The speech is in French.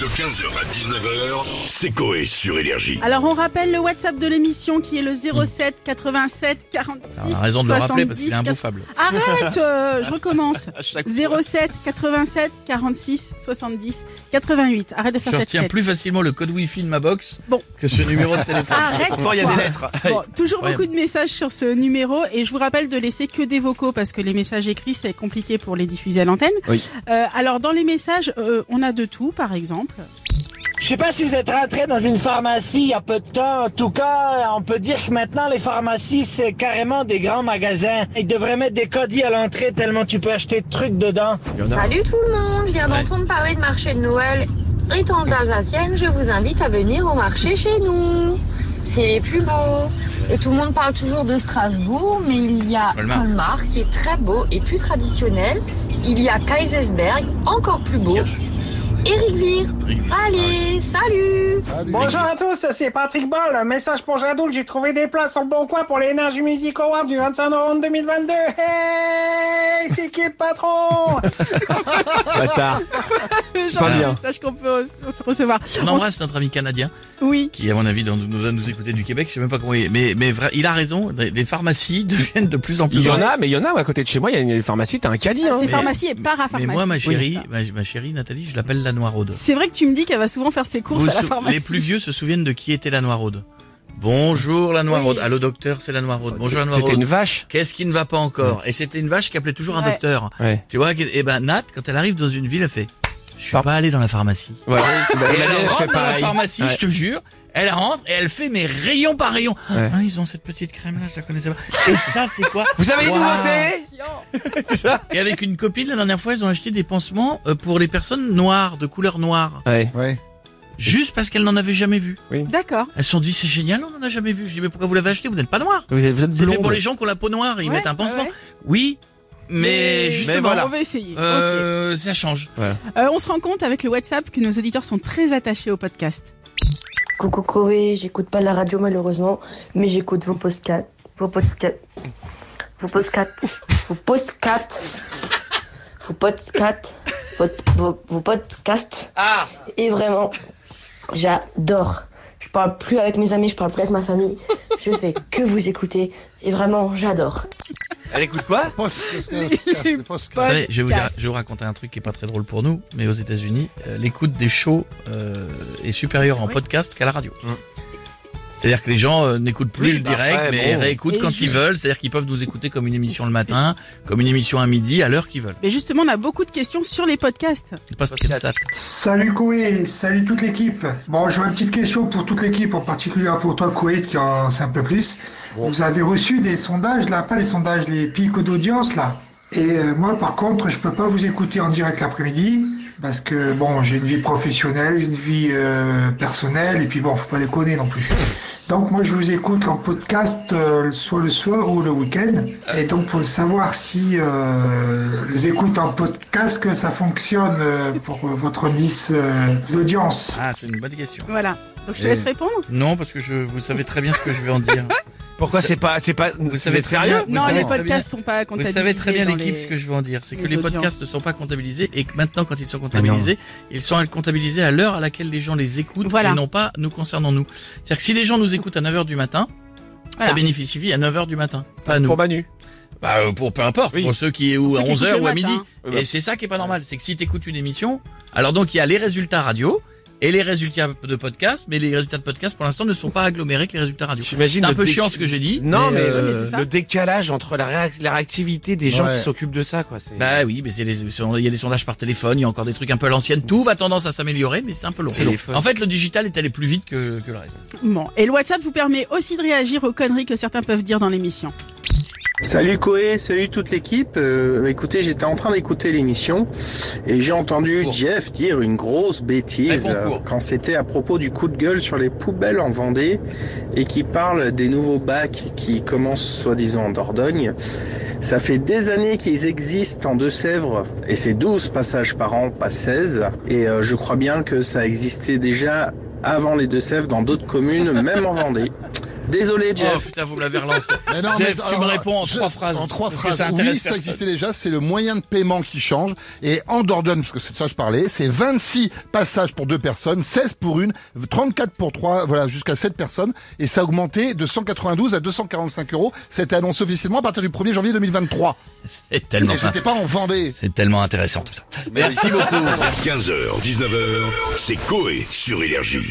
De 15h à 19h, c'est Coé sur Énergie. Alors on rappelle le WhatsApp de l'émission qui est le 07 87 46 On a raison de le rappeler parce 70 qu'il est imbouffable. Arrête, euh, je recommence. 07 87 46 70 88. Arrête de faire Je cette retiens tête. plus facilement le code wifi de ma box Bon. que ce numéro de téléphone. Arrête. Encore il y a des lettres. Bon, toujours Ouais. beaucoup de messages sur ce numéro et je vous rappelle de laisser que des vocaux parce que les messages écrits c'est compliqué pour les diffuser à l'antenne. Oui. Euh, alors dans les messages, euh, on a de tout par exemple. Je sais pas si vous êtes rentré dans une pharmacie il y a peu de temps. En tout cas, on peut dire que maintenant les pharmacies c'est carrément des grands magasins. Ils devraient mettre des codis à l'entrée tellement tu peux acheter de trucs dedans. Salut tout le monde, je viens Ouais. d'entendre parler de marché de Noël. Étant alsacienne, je vous invite à venir au marché chez nous. C'est les plus beaux. Et tout le monde parle toujours de Strasbourg, mais il y a Colmar. Colmar qui est très beau et plus traditionnel. Il y a Kaisersberg, encore plus beau. Eric Vire. Allez, salut Bonjour à tous, c'est Patrick Ball. Un message pour Jadoul. J'ai trouvé des places sur le bon coin pour l'Energy Music Award du 25 novembre 2022. Hey, c'est qui le patron? Bâtard. Genre pas de bien. messages qu'on peut se recevoir. On embrasse notre ami canadien Oui. qui, à mon avis, dans- nous doit nous écouter du Québec. Je sais même pas comment il est. Mais, mais vrai, il a raison. Les, pharmacies deviennent de plus en plus Il y en a, mais il y en a à côté de chez moi, il y a une pharmacie, t'as un caddie, hein. C'est pharmacie et parapharmacie. Mais moi, ma chérie, ma, ma chérie Nathalie, je l'appelle la Noiraude. C'est vrai que tu me dis qu'elle va souvent faire ses courses Vous à la pharmacie. les plus vieux se souviennent de qui était la Noiraude. Bonjour la Noiraude. Oui. Allô docteur, c'est la Noiraude. Bonjour la Noiraude. C'était une vache. Qu'est-ce qui ne va pas encore? Et c'était une vache qui appelait toujours un Ouais. docteur. Ouais. Tu vois Et ben Nat, quand elle arrive dans une ville, elle fait. Je suis pas allé dans la pharmacie. Voilà. Bah, la elle elle rentre fait dans la pareil. pharmacie, Ouais. je te jure. Elle rentre et elle fait mes rayon par rayon. Ouais. Ah, ils ont cette petite crème là, je la connaissais pas. Et ça, c'est quoi Vous avez une nouveauté C'est ça Et avec une copine, la dernière fois, ils ont acheté des pansements euh, pour les personnes noires, de couleur noire. Ouais. Juste parce qu'elles n'en avaient jamais vu. D'accord. Elles se sont dit, c'est génial, on en a jamais vu. Je dis, mais pourquoi vous l'avez acheté? Vous n'êtes pas noir. Vous êtes, vous êtes C'est fait pour les gens qui ont la peau noire, ils Ouais, mettent un pansement. Mais justement, On va essayer. Euh, ça change. Euh, on se rend compte avec le WhatsApp que nos auditeurs sont très attachés au podcast. Coucou Chloé, j'écoute pas la radio malheureusement, mais j'écoute vos podcasts. Vos podcasts. Vos podcasts. Vos podcasts. Vos podcasts. Vos, vos, vos podcasts. Ah Et vraiment, j'adore. Je parle plus avec mes amis, je parle plus avec ma famille. Je fais que vous écouter. Et vraiment, j'adore. Elle écoute quoi Les Vous savez, je vais vous dire, podcasts. je vais vous raconter un truc qui est pas très drôle pour nous, mais aux États-Unis, euh, l'écoute des shows euh, est supérieure en Oui. podcast qu'à la radio. C'est-à-dire que les gens euh, n'écoutent plus Oui, le bah, direct, ouais, mais bon. réécoutent Et quand juste- ils veulent. C'est-à-dire qu'ils peuvent nous écouter comme une émission le matin, comme une émission à midi, à l'heure qu'ils veulent. Mais justement, on a beaucoup de questions sur les podcasts. Ça. Salut Koé, salut toute l'équipe. Bon, j'aurais une petite question pour toute l'équipe, en particulier pour toi Koé qui en sait un peu plus. Vous avez reçu des sondages là, pas les sondages, les pics d'audience là. Et euh, moi par contre, je peux pas vous écouter en direct l'après-midi parce que bon, j'ai une vie professionnelle, une vie euh, personnelle et puis bon, faut pas déconner non plus. Donc moi je vous écoute en podcast euh, soit le soir ou le week-end. Et donc pour savoir si euh, les écoutes en podcast que ça fonctionne euh, pour euh, votre liste euh, d'audience. Ah, c'est une bonne question. Voilà. Donc je te Et- laisse répondre. Non, parce que je, vous savez très bien ce que je vais en dire. Pourquoi c'est pas, c'est pas, vous, savez êtes très sérieux bien. Vous non, les podcasts sont pas Vous comptabilisés. savez très bien l'équipe les- ce que je veux en dire, c'est que les les audiences. podcasts ne sont pas comptabilisés et que maintenant quand ils sont comptabilisés, ils sont comptabilisés à l'heure à laquelle les gens les écoutent Voilà. et non pas nous concernant nous. C'est-à-dire que si les gens nous écoutent à 9h du matin, Voilà. ça bénéficie à 9h du matin, pas Parce nous. pour Manu. Bah euh, pour peu importe, Oui. pour ceux qui ou à ceux qui 11h écoutent ou à midi. matin. Bah. Et c'est ça qui est pas normal, c'est que si tu écoutes une émission, alors donc il y a les résultats radio et les résultats de podcast, mais les résultats de podcast pour l'instant ne sont pas agglomérés avec les résultats radio. C'est un peu déc- chiant ce que j'ai dit. Non, mais, euh, mais euh, c'est ça. le décalage entre la, réac- la réactivité des gens qui s'occupent de ça, quoi. Bah oui, mais c'est les, il y a des sondages par téléphone, il y a encore des trucs un peu à l'ancienne. Tout va tendance à s'améliorer, mais c'est un peu long. En fait, le digital est allé plus vite que, que le reste. Bon. Et le WhatsApp vous permet aussi de réagir aux conneries que certains peuvent dire dans l'émission. Salut Koé, salut toute l'équipe. Euh, écoutez, j'étais en train d'écouter l'émission et j'ai entendu. Jeff dire une grosse bêtise quand c'était à propos du coup de gueule sur les poubelles en Vendée et qui parle des nouveaux bacs qui commencent soi-disant en Dordogne. Ça fait des années qu'ils existent en Deux-Sèvres et c'est 12 passages par an, pas 16. Et euh, je crois bien que ça existait déjà avant les Deux-Sèvres dans d'autres communes, même en Vendée. Désolé, Oh Jeff. putain, vous me l'avez relancé. Mais non, Jeff, mais tu me réponds en je- trois phrases. En trois phrases. ça oui, ça existait déjà. C'est le moyen de paiement qui change. Et en Dordogne, parce que c'est de ça que je parlais, c'est 26 passages pour deux personnes, 16 pour une, 34 pour trois, voilà, jusqu'à 7 personnes. Et ça a augmenté de 192 à 245 euros. C'était annoncé officiellement à partir du 1er janvier 2023. C'est tellement, Et c'était pas en Vendée. c'est tellement intéressant tout ça. Merci beaucoup. 15h, 19h, c'est Coé sur Énergie.